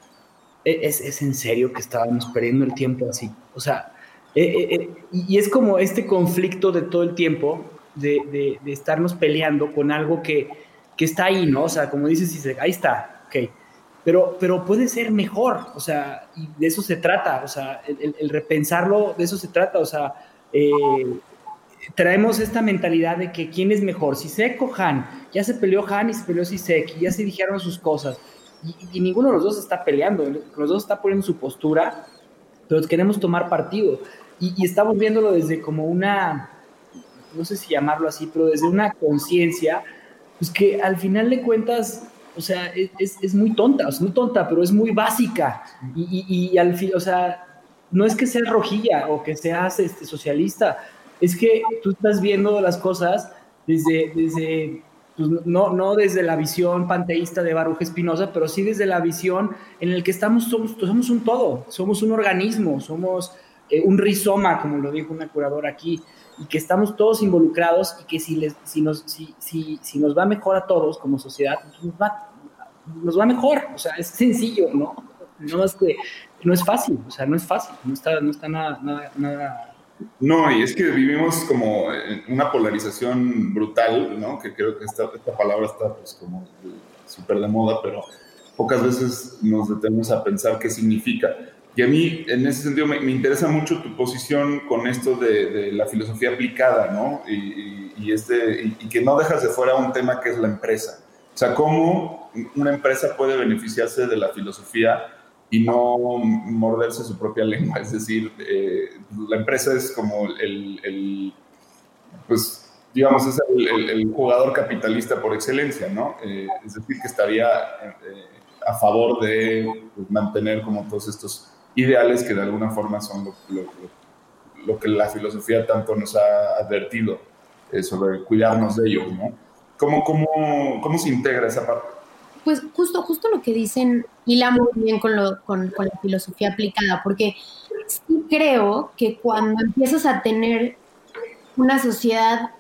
es, es en serio que estábamos perdiendo el tiempo así. O sea, eh, eh, eh, y es como este conflicto de todo el tiempo, de, estarnos peleando con algo que, que, está ahí, ¿no? O sea, como dices, dice, ahí está, ok. Pero, pero puede ser mejor, o sea, y de eso se trata, o sea, el, el repensarlo, de eso se trata, o sea, eh, traemos esta mentalidad de que quién es mejor, Sisek o Han, ya se peleó Han y se peleó Sisek, y ya se dijeron sus cosas, y, y ninguno de los dos está peleando, los dos está poniendo su postura, pero queremos tomar partido. Y, y, estamos viéndolo desde como una, no sé si llamarlo así, pero desde una conciencia, pues que al final de cuentas, o sea, es, es, muy tonta, sea, muy tonta, pero es muy básica. Y, y, y al fin, o sea, no es que seas rojilla o que seas este, socialista, es que tú estás viendo las cosas desde, desde pues no, no desde la visión panteísta de Baruch Espinosa, pero sí desde la visión en el que estamos, somos, somos un todo, somos un organismo, somos eh, un rizoma, como lo dijo una curadora aquí, y que estamos todos involucrados y que si, les, si, nos, si, si, si nos va mejor a todos como sociedad, pues nos va, nos va mejor, o sea, es sencillo, ¿no? No es que no es fácil, o sea, no es fácil, no está, no está nada, nada, nada No, y es que vivimos como una polarización brutal, ¿no? Que creo que esta, esta palabra está pues como súper de moda, pero pocas veces nos detenemos a pensar qué significa. Y a mí, en ese sentido, me, interesa mucho tu posición con esto de, la filosofía aplicada, ¿no? Y, este, y, que no dejas de fuera un tema que es la empresa. O sea, cómo una empresa puede beneficiarse de la filosofía y no morderse su propia lengua. Es decir, eh, la empresa es como el, pues, digamos, es el, jugador capitalista por excelencia, ¿no? Eh, es decir, que estaría eh, a favor de pues, mantener como todos estos ideales que de alguna forma son lo, que la filosofía tanto nos ha advertido sobre cuidarnos de ellos, ¿no? ¿Cómo, cómo, cómo se integra esa parte? Pues justo, justo lo que dicen hila muy bien con, lo, con, la filosofía aplicada, porque sí creo que cuando empiezas a tener una sociedad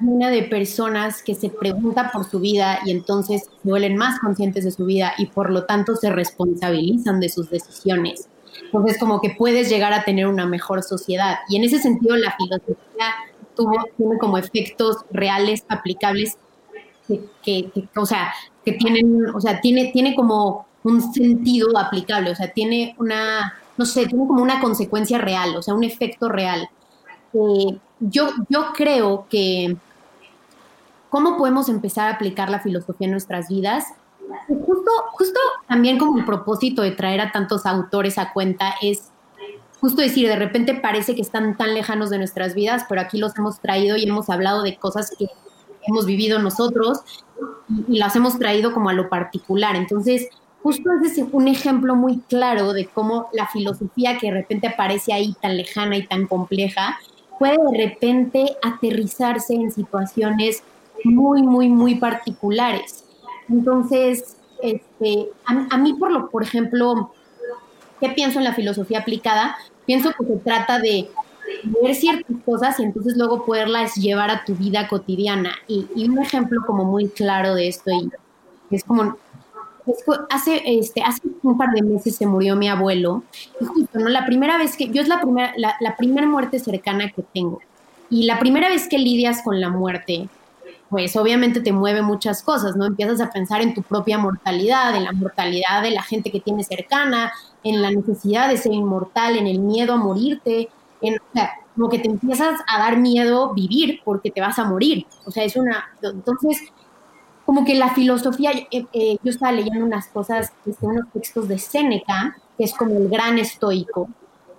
llena de personas que se pregunta por su vida y entonces se vuelven más conscientes de su vida y por lo tanto se responsabilizan de sus decisiones. Entonces como que puedes llegar a tener una mejor sociedad. Y en ese sentido la filosofía tuvo, tiene como efectos reales aplicables que, o sea, que tienen, o sea, tiene, tiene como un sentido aplicable, o sea, tiene una, no sé, tiene como una consecuencia real, o sea, un efecto real. Eh, yo, yo creo que cómo podemos empezar a aplicar la filosofía en nuestras vidas. Justo, justo también como el propósito de traer a tantos autores a cuenta es justo decir, de repente parece que están tan lejanos de nuestras vidas, pero aquí los hemos traído y hemos hablado de cosas que hemos vivido nosotros y, y las hemos traído como a lo particular. Entonces, justo es un ejemplo muy claro de cómo la filosofía que de repente aparece ahí tan lejana y tan compleja puede de repente aterrizarse en situaciones muy, muy, muy particulares. Entonces, este, a, mí, por, lo, por ejemplo, ¿qué pienso en la filosofía aplicada? Pienso que se trata de ver ciertas cosas y entonces luego poderlas llevar a tu vida cotidiana. Y, y un ejemplo como muy claro de esto, y es como hace, este, hace un par de meses se murió mi abuelo. Y justo, ¿no? La primera vez que, yo es la primera, la, la primera muerte cercana que tengo. Y la primera vez que lidias con la muerte, pues obviamente te mueve muchas cosas, ¿no? Empiezas a pensar en tu propia mortalidad, en la mortalidad de la gente que tienes cercana, en la necesidad de ser inmortal, en el miedo a morirte, en, o como que te empiezas a dar miedo vivir porque te vas a morir. O sea, es una... Entonces, como que la filosofía, eh, eh, yo estaba leyendo unas cosas, este, unos textos de Séneca, que es como el gran estoico,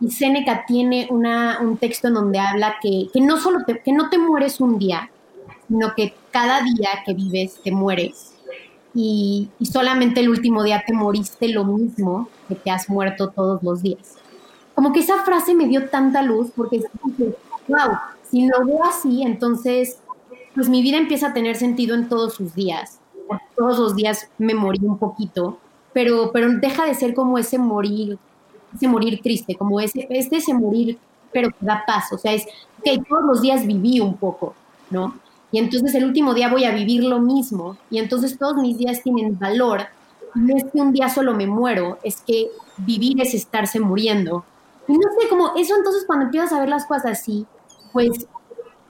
y Séneca tiene una, un texto en donde habla que, que no solo te, que no te mueres un día, sino que cada día que vives te mueres. Y, solamente el último día te moriste lo mismo que te has muerto todos los días. Como que esa frase me dio tanta luz porque, wow, si lo veo así, entonces pues mi vida empieza a tener sentido en todos sus días. Todos los días me morí un poquito, pero, pero deja de ser como ese morir, ese morir triste, como ese, este ese morir, pero que da paz. O sea, es que todos los días viví un poco, ¿no? Y entonces el último día voy a vivir lo mismo, y entonces todos mis días tienen valor. No es que un día solo me muero, es que vivir es estarse muriendo. Y no sé, como eso entonces cuando empiezas a ver las cosas así, pues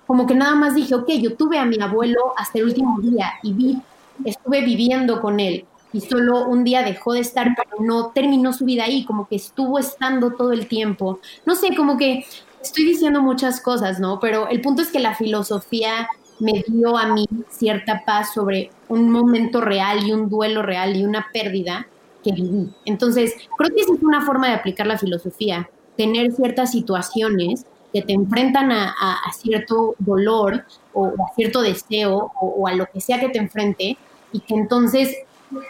como que nada más dije, ok, yo tuve a mi abuelo hasta el último día y vi, estuve viviendo con él y solo un día dejó de estar, pero no terminó su vida ahí, como que estuvo estando todo el tiempo. No sé, como que estoy diciendo muchas cosas, ¿no? Pero el punto es que la filosofía me dio a mí cierta paz sobre un momento real y un duelo real y una pérdida que viví. Entonces, creo que esa es una forma de aplicar la filosofía, tener ciertas situaciones que te enfrentan a, cierto dolor o a cierto deseo o, a lo que sea que te enfrente y que entonces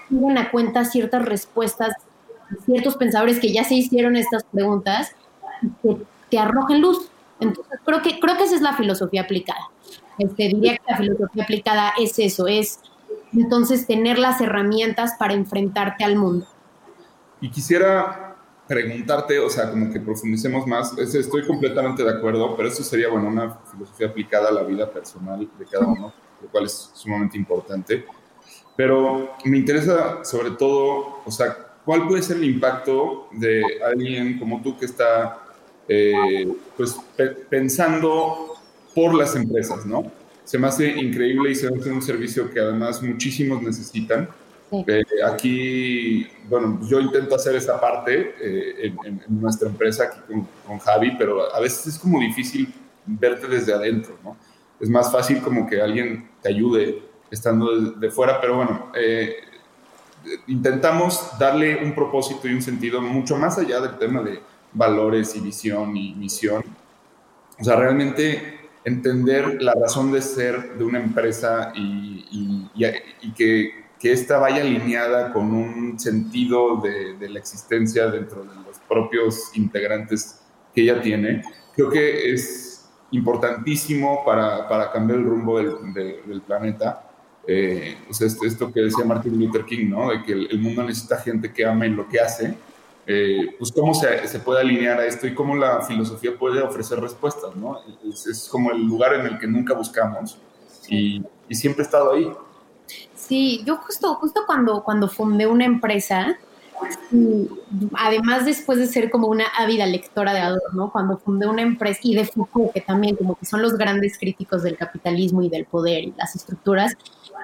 tienen a cuenta ciertas respuestas, ciertos pensadores que ya se hicieron estas preguntas y que te arrojen luz. Entonces, creo que, creo que esa es la filosofía aplicada. Este, diría que la filosofía aplicada es eso, es entonces tener las herramientas para enfrentarte al mundo. Y quisiera preguntarte, o sea, como que profundicemos más, estoy completamente de acuerdo, pero eso sería, bueno, una filosofía aplicada a la vida personal de cada uno, lo cual es sumamente importante. Pero me interesa sobre todo, o sea, ¿cuál puede ser el impacto de alguien como tú que está eh, pues pensando por las empresas, ¿no? Se me hace increíble y se me hace un servicio que además muchísimos necesitan. Eh, aquí, bueno, yo intento hacer esa parte eh, en, nuestra empresa aquí con, con, Javi, pero a veces es como difícil verte desde adentro, ¿no? Es más fácil como que alguien te ayude estando de, fuera, pero bueno, eh, intentamos darle un propósito y un sentido mucho más allá del tema de valores y visión y misión. O sea, realmente entender la razón de ser de una empresa y, y que que ésta vaya alineada con un sentido de, la existencia dentro de los propios integrantes que ella tiene, creo que es importantísimo para, para cambiar el rumbo del, del planeta. Eh, o sea, esto, que decía Martin Luther King, ¿no? De que el, mundo necesita gente que ame lo que hace. Eh, pues cómo se, se, puede alinear a esto y cómo la filosofía puede ofrecer respuestas, ¿no? Es, es como el lugar en el que nunca buscamos y, y siempre he estado ahí. Sí, yo justo, justo cuando, cuando fundé una empresa, además después de ser como una ávida lectora de Adorno, cuando fundé una empresa, y de Foucault, que también como que son los grandes críticos del capitalismo y del poder y las estructuras,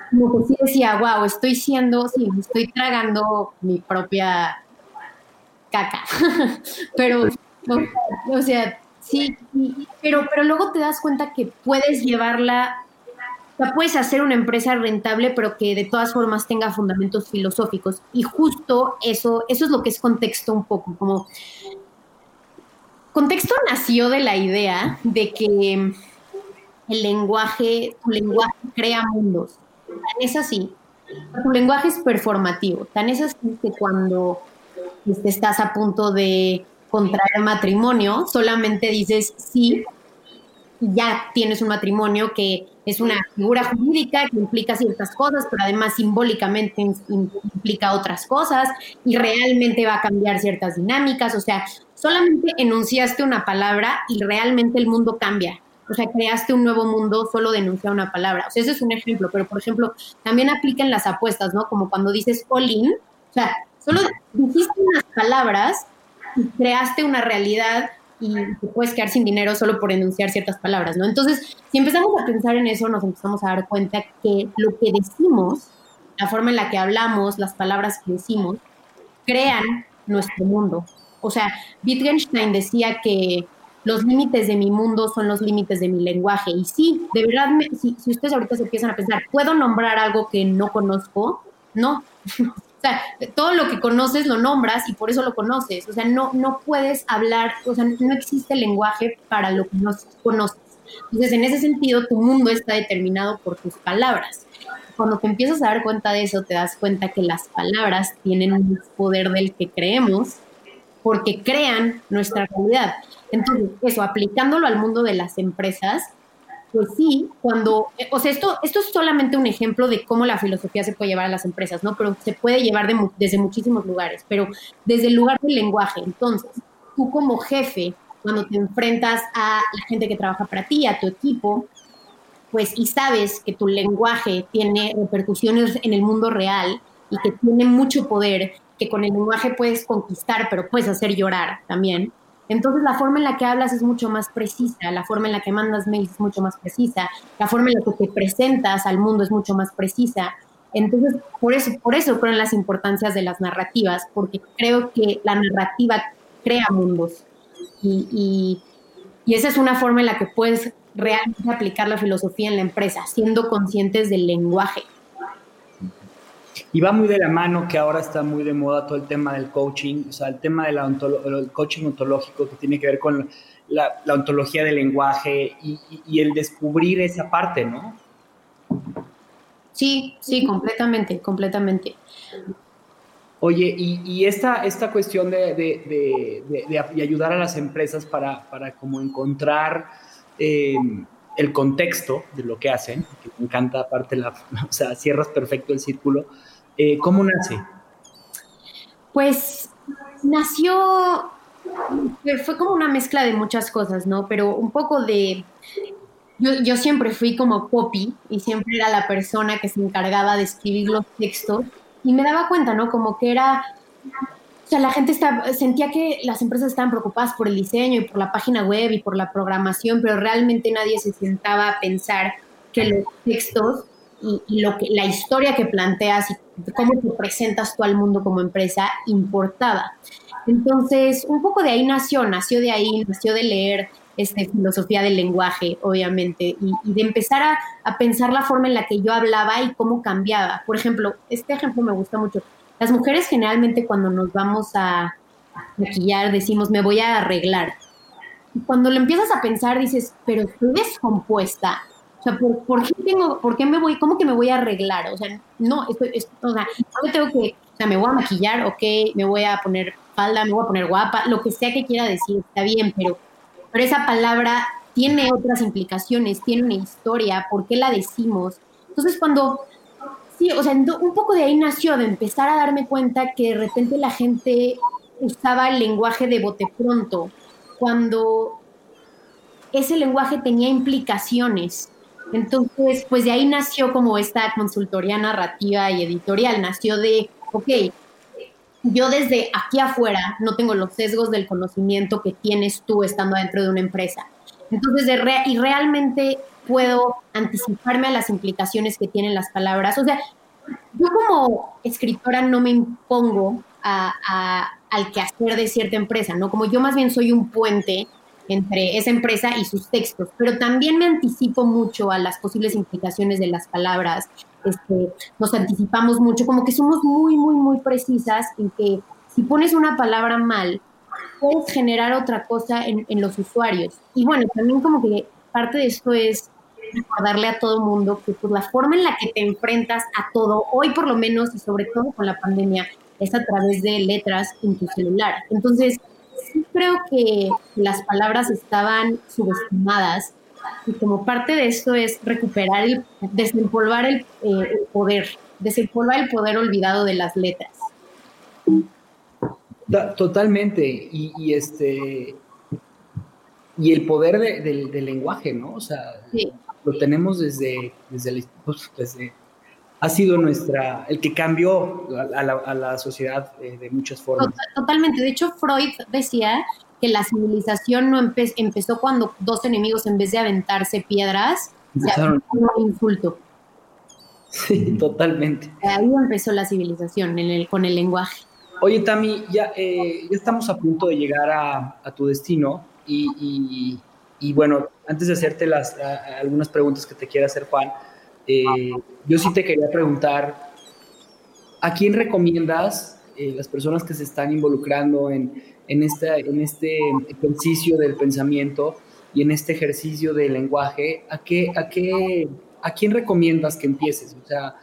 como que sí decía, wow, estoy siendo, sí, estoy tragando mi propia caca, pero, o sea, sí, pero, pero luego te das cuenta que puedes llevarla o sea, puedes hacer una empresa rentable, pero que de todas formas tenga fundamentos filosóficos. Y justo eso, eso es lo que es contexto un poco, como contexto nació de la idea de que el lenguaje, tu lenguaje crea mundos. Tan es así. Tu lenguaje es performativo. Tan es así que cuando este, estás a punto de contraer matrimonio, solamente dices sí ya tienes un matrimonio que es una figura jurídica que implica ciertas cosas, pero además simbólicamente implica otras cosas y realmente va a cambiar ciertas dinámicas. O sea, solamente enunciaste una palabra y realmente el mundo cambia. O sea, creaste un nuevo mundo solo de enunciar una palabra. O sea, ese es un ejemplo, pero por ejemplo, también aplican las apuestas, ¿no? Como cuando dices all in, o sea, solo dijiste unas palabras y creaste una realidad y te puedes quedar sin dinero solo por enunciar ciertas palabras, ¿no? Entonces, si empezamos a pensar en eso, nos empezamos a dar cuenta que lo que decimos, la forma en la que hablamos, las palabras que decimos, crean nuestro mundo. O sea, Wittgenstein decía que los límites de mi mundo son los límites de mi lenguaje. Y sí, de verdad, si, si ustedes ahorita se empiezan a pensar, ¿puedo nombrar algo que no conozco? No. sea, todo lo que conoces lo nombras y por eso lo conoces. O sea, no, no puedes hablar, o sea, no existe lenguaje para lo que no conoces. Entonces, en ese sentido, tu mundo está determinado por tus palabras. Cuando te empiezas a dar cuenta de eso, te das cuenta que las palabras tienen un poder del que creemos porque crean nuestra realidad. Entonces, eso, aplicándolo al mundo de las empresas, pues sí, cuando, eh, o sea, esto, esto es solamente un ejemplo de cómo la filosofía se puede llevar a las empresas, ¿no? Pero se puede llevar desde muchísimos lugares, pero desde el lugar del lenguaje. Entonces, tú como jefe, cuando te enfrentas a la gente que trabaja para ti, a tu equipo, pues y sabes que tu lenguaje tiene repercusiones en el mundo real y que tiene mucho poder, que con el lenguaje puedes conquistar, pero puedes hacer llorar también entonces la forma en la que hablas es mucho más precisa, la forma en la que mandas mails es mucho más precisa, la forma en la que te presentas al mundo es mucho más precisa. Entonces, por eso, por eso creo las importancias de las narrativas, porque creo que la narrativa crea mundos. Y, y esa es una forma en la que puedes realmente aplicar la filosofía en la empresa, siendo conscientes del lenguaje. Y va muy de la mano que ahora está muy de moda todo el tema del coaching, o sea, el tema del coaching ontológico que tiene que ver con la, ontología del lenguaje y, el descubrir esa parte, ¿no? Sí, sí, completamente, completamente. Oye, y, esta, esta cuestión de, ayudar a las empresas para, para como encontrar eh, el contexto de lo que hacen, que me encanta aparte, la, o sea, cierras perfecto el círculo, eh, ¿Cómo nace? Pues nació, fue como una mezcla de muchas cosas, ¿no? Pero un poco de... Yo, siempre fui como copy y siempre era la persona que se encargaba de escribir los textos y me daba cuenta, ¿no? Como que era o sea, la gente sentía que las empresas estaban preocupadas por el diseño y por la página web y por la programación, pero realmente nadie se sentaba a pensar que los textos y, lo que, la historia que planteas y cómo te presentas tú al mundo como empresa importaba. Entonces, un poco de ahí nació, nació de ahí, nació de leer este, filosofía del lenguaje, obviamente, y, de empezar a, a, pensar la forma en la que yo hablaba y cómo cambiaba. Por ejemplo, este ejemplo me gusta mucho. Las mujeres generalmente cuando nos vamos a maquillar decimos, me voy a arreglar. Y cuando lo empiezas a pensar dices, pero estoy descompuesta. Sea, ¿por, qué tengo, por qué me voy, cómo que me voy a arreglar? O sea, no, estoy, o sea, tengo que, o sea, me voy a maquillar, ok, me voy a poner falda, me voy a poner guapa, lo que sea que quiera decir, está bien, pero, pero esa palabra tiene otras implicaciones, tiene una historia, ¿por qué la decimos? Entonces, cuando Sí, o sea, un poco de ahí nació, de empezar a darme cuenta que de repente la gente usaba el lenguaje de bote pronto, cuando ese lenguaje tenía implicaciones. Entonces, pues de ahí nació como esta consultoría narrativa y editorial, nació de, ok, yo desde aquí afuera no tengo los sesgos del conocimiento que tienes tú estando dentro de una empresa. Entonces, y realmente puedo anticiparme a las implicaciones que tienen las palabras. O sea, yo como escritora no me impongo a, al quehacer de cierta empresa, ¿no? Como yo más bien soy un puente entre esa empresa y sus textos, pero también me anticipo mucho a las posibles implicaciones de las palabras, este, nos anticipamos mucho, como que somos muy, muy, muy precisas en que si pones una palabra mal, puedes generar otra cosa en, los usuarios. Y bueno, también como que parte de esto es recordarle a todo mundo que pues, la forma en la que te enfrentas a todo, hoy por lo menos y sobre todo con la pandemia, es a través de letras en tu celular. Entonces, sí creo que las palabras estaban subestimadas y como parte de esto es recuperar y desempolvar el, eh, poder, desempolvar el poder olvidado de las letras. Totalmente. Y, este y el poder del lenguaje, ¿no? O sea, sí lo tenemos desde, desde, pues, desde, ha sido nuestra, el que cambió a la, a la sociedad eh, de muchas formas. Totalmente, de hecho Freud decía que la civilización no empezó cuando dos enemigos en vez de aventarse piedras, se un insulto. Sí, totalmente. Ahí empezó la civilización, en el, con el lenguaje. Oye, Tami, ya, eh, ya estamos a punto de llegar a, a tu destino y, y bueno, antes de hacerte las, algunas preguntas que te quiera hacer Juan, eh, yo sí te quería preguntar, ¿a quién recomiendas eh, las personas que se están involucrando en, en, esta, en este ejercicio del pensamiento y en este ejercicio del lenguaje? ¿A, qué, a, qué, ¿A quién recomiendas que empieces? O sea,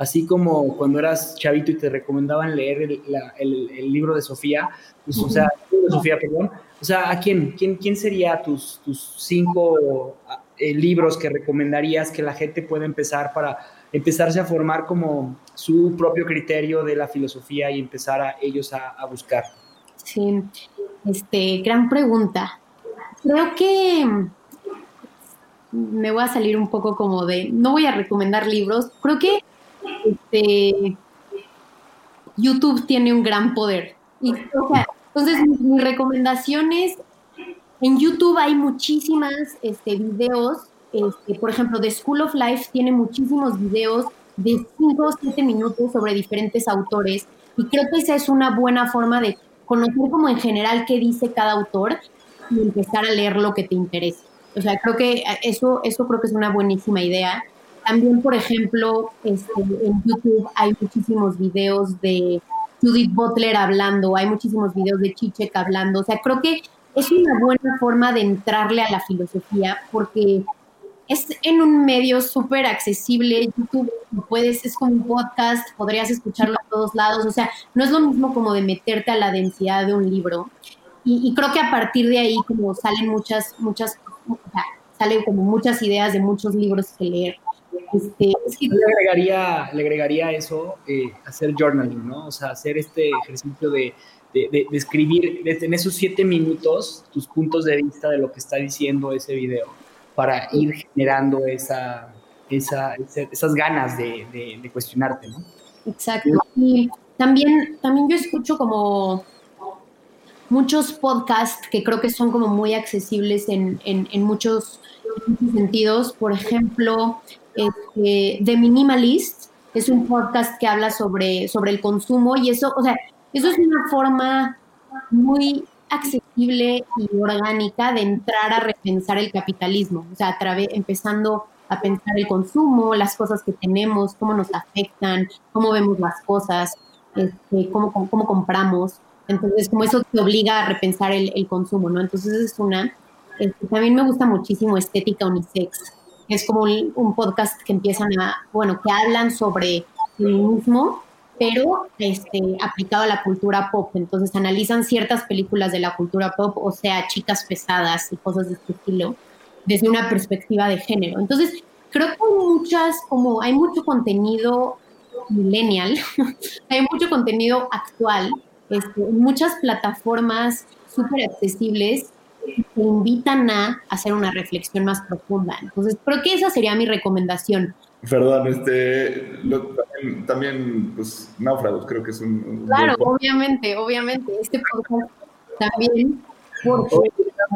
así como cuando eras chavito y te recomendaban leer el, el, libro de Sofía, pues, o sea, Sofía, perdón, o sea, ¿a quién, quién, quién sería tus, tus cinco eh, libros que recomendarías que la gente pueda empezar para empezarse a formar como su propio criterio de la filosofía y empezar a ellos a, buscar? Sí, este, gran pregunta. Creo que me voy a salir un poco como de, no voy a recomendar libros, creo que este, YouTube tiene un gran poder. Entonces, mis, recomendaciones, en YouTube hay muchísimas este, videos, este, por ejemplo, The School of Life tiene muchísimos videos de 5 o 7 minutos sobre diferentes autores y creo que esa es una buena forma de conocer como en general qué dice cada autor y empezar a leer lo que te interese. O sea, creo que eso, eso creo que es una buenísima idea. También, por ejemplo, este, en YouTube hay muchísimos videos de Judith Butler hablando, hay muchísimos videos de Chichek hablando, o sea, creo que es una buena forma de entrarle a la filosofía porque es en un medio súper accesible, YouTube puedes, es como un podcast, podrías escucharlo a todos lados, o sea, no es lo mismo como de meterte a la densidad de un libro. Y, creo que a partir de ahí como salen muchas, muchas, salen como muchas ideas de muchos libros que leer. Este, le, agregaría, le agregaría eso, eh, hacer journaling, ¿no? O sea, hacer este ejercicio de, de, escribir en esos siete minutos tus puntos de vista de lo que está diciendo ese video para ir generando esa, esa, esas ganas de, cuestionarte, ¿no? Exacto. Y también, también yo escucho como muchos podcasts que creo que son como muy accesibles en, en, muchos, sentidos. Por ejemplo, este, The Minimalist es un podcast que habla sobre, sobre el consumo y eso, o sea, eso es una forma muy accesible y orgánica de entrar a repensar el capitalismo, o sea, a través, empezando a pensar el consumo, las cosas que tenemos, cómo nos afectan, cómo vemos las cosas, este, cómo, cómo, compramos. Entonces, como eso te obliga a repensar el, el consumo, ¿no? Entonces, es una. Este, también me gusta muchísimo Estética Unisex, es como un, podcast que empiezan a, bueno, que hablan sobre feminismo, pero este, aplicado a la cultura pop. Entonces, analizan ciertas películas de la cultura pop, o sea, chicas pesadas y cosas de este estilo desde una perspectiva de género. Entonces, creo que hay muchas, como hay mucho contenido millennial, hay mucho contenido actual, este, muchas plataformas súper accesibles que invitan a hacer una reflexión más profunda. Entonces, creo que esa sería mi recomendación. Perdón, este, también, pues, náufragos, creo que es un... claro, obviamente, obviamente, este podcast también, porque...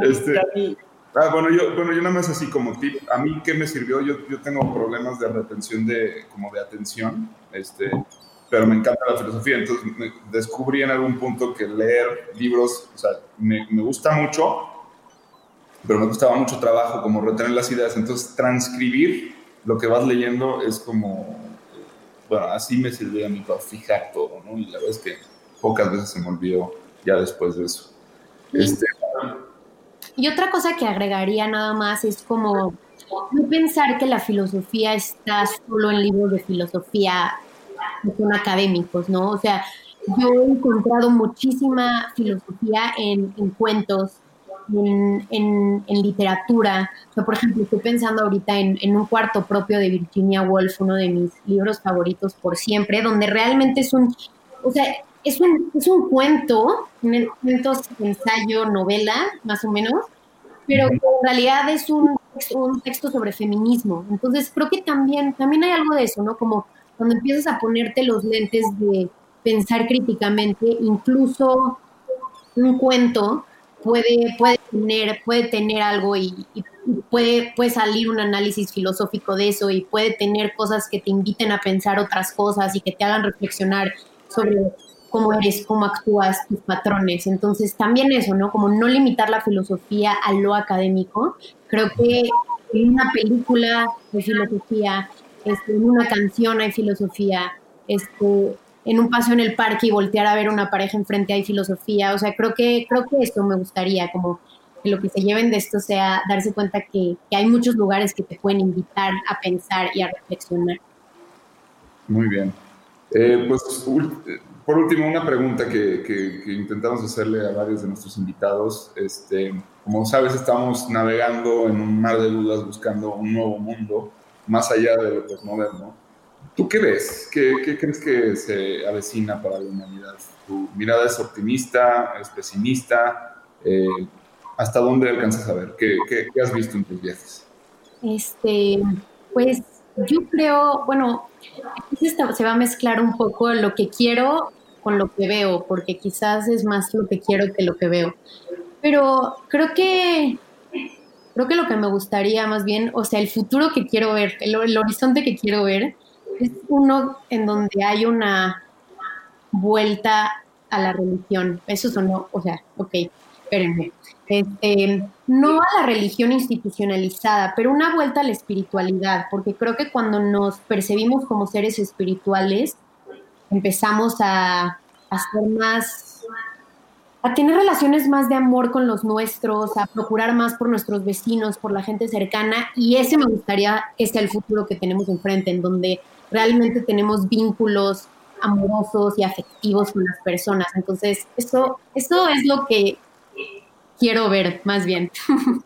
Este, Ah, bueno, yo, bueno, yo nada más así como tip, a mí qué me sirvió, yo, yo tengo problemas de retención de, como de atención, este, pero me encanta la filosofía, entonces descubrí en algún punto que leer libros, o sea, me, me gusta mucho, pero me costaba mucho trabajo como retener las ideas, entonces transcribir lo que vas leyendo es como, bueno, así me sirvió a mí para fijar todo, ¿no? Y la verdad es que pocas veces se me olvidó ya después de eso. Este, y otra cosa que agregaría nada más es como no pensar que la filosofía está solo en libros de filosofía que son académicos, ¿no? O sea, yo he encontrado muchísima filosofía en, cuentos, en, en, literatura. O sea, por ejemplo, estoy pensando ahorita en, en, un cuarto propio de Virginia Woolf, uno de mis libros favoritos por siempre, donde realmente es un, o sea, es un, es un cuento, un cuento, ensayo, novela, más o menos, pero en realidad es un, un, texto sobre feminismo. Entonces creo que también, también hay algo de eso, ¿no? Como cuando empiezas a ponerte los lentes de pensar críticamente, incluso un cuento puede, puede, tener, puede tener algo y, puede, puede salir un análisis filosófico de eso y puede tener cosas que te inviten a pensar otras cosas y que te hagan reflexionar sobre cómo eres, cómo actúas, tus patrones. Entonces, también eso, ¿no? Como no limitar la filosofía a lo académico. Creo que en una película hay filosofía, este, en una canción hay filosofía, este, en un paseo en el parque y voltear a ver una pareja enfrente hay filosofía. O sea, creo que, creo que esto me gustaría, como que lo que se lleven de esto sea darse cuenta que, que hay muchos lugares que te pueden invitar a pensar y a reflexionar. Muy bien. Eh, pues por último, una pregunta que, que, intentamos hacerle a varios de nuestros invitados. Este, como sabes, estamos navegando en un mar de dudas buscando un nuevo mundo más allá de lo posmoderno. ¿Tú qué ves? ¿Qué, ¿Qué, crees que se avecina para la humanidad? ¿Tu mirada es optimista? ¿Es pesimista? Eh, ¿Hasta dónde alcanzas a ver? ¿Qué, ¿Qué, has visto en tus viajes? Este, pues yo creo, bueno, se va a mezclar un poco lo que quiero con lo que veo, porque quizás es más lo que quiero que lo que veo. Pero creo que creo que lo que me gustaría más bien, o sea, el futuro que quiero ver, el, horizonte que quiero ver, es uno en donde hay una vuelta a la religión. Eso sonó, o sea, ok, espérenme. Este, no a la religión institucionalizada, pero una vuelta a la espiritualidad, porque creo que cuando nos percibimos como seres espirituales, empezamos a, a ser más, a tener relaciones más de amor con los nuestros, a procurar más por nuestros vecinos, por la gente cercana, y ese me gustaría sea el futuro que tenemos enfrente, en donde realmente tenemos vínculos amorosos y afectivos con las personas. Entonces, eso, eso es lo que quiero ver más bien.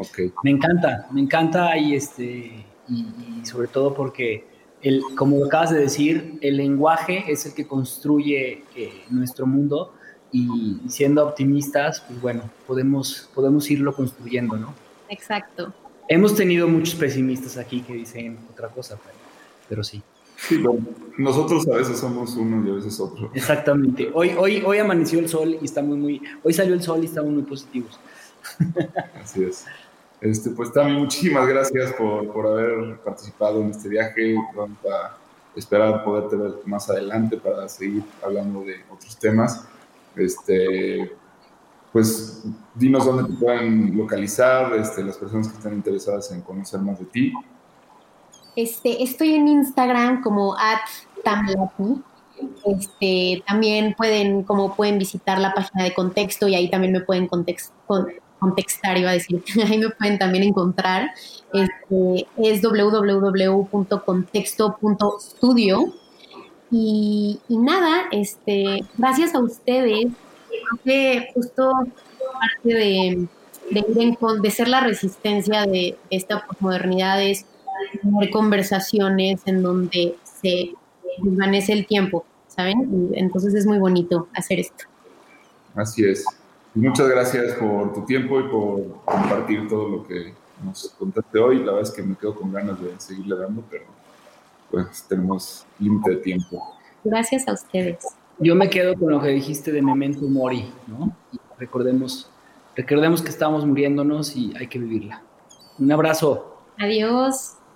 Okay. Me encanta, me encanta y este y, sobre todo porque el, como acabas de decir, el lenguaje es el que construye eh, nuestro mundo y, siendo optimistas, pues bueno, podemos, podemos irlo construyendo, ¿no? Exacto. Hemos tenido muchos pesimistas aquí que dicen otra cosa, pero, pero sí. Sí, bueno, nosotros a veces somos uno y a veces otro. Exactamente. Hoy, hoy, hoy amaneció el sol y está muy, muy. Hoy salió el sol y estamos muy positivos. Así es. Este, pues también muchísimas gracias por, por haber participado en este viaje. Vamos a esperar poderte ver más adelante para seguir hablando de otros temas. Este, pues dinos dónde te pueden localizar, este, las personas que están interesadas en conocer más de ti. Este, estoy en Instagram como at Este, también pueden, como pueden visitar la página de contexto y ahí también me pueden context, contextar, iba a decir, ahí me pueden también encontrar. Este, es www.contexto.studio. Y, y nada, este, gracias a ustedes. Creo que justo parte de, de, de ser la resistencia de esta posmodernidad es tener conversaciones en donde se desvanece el tiempo, ¿saben? entonces es muy bonito hacer esto. Así es. Muchas gracias por tu tiempo y por compartir todo lo que nos contaste hoy. La verdad es que me quedo con ganas de seguirle dando, pero pues tenemos límite de tiempo. Gracias a ustedes. Yo me quedo con lo que dijiste de Memento Mori, ¿no? recordemos, recordemos que estamos muriéndonos y hay que vivirla. Un abrazo. Adiós.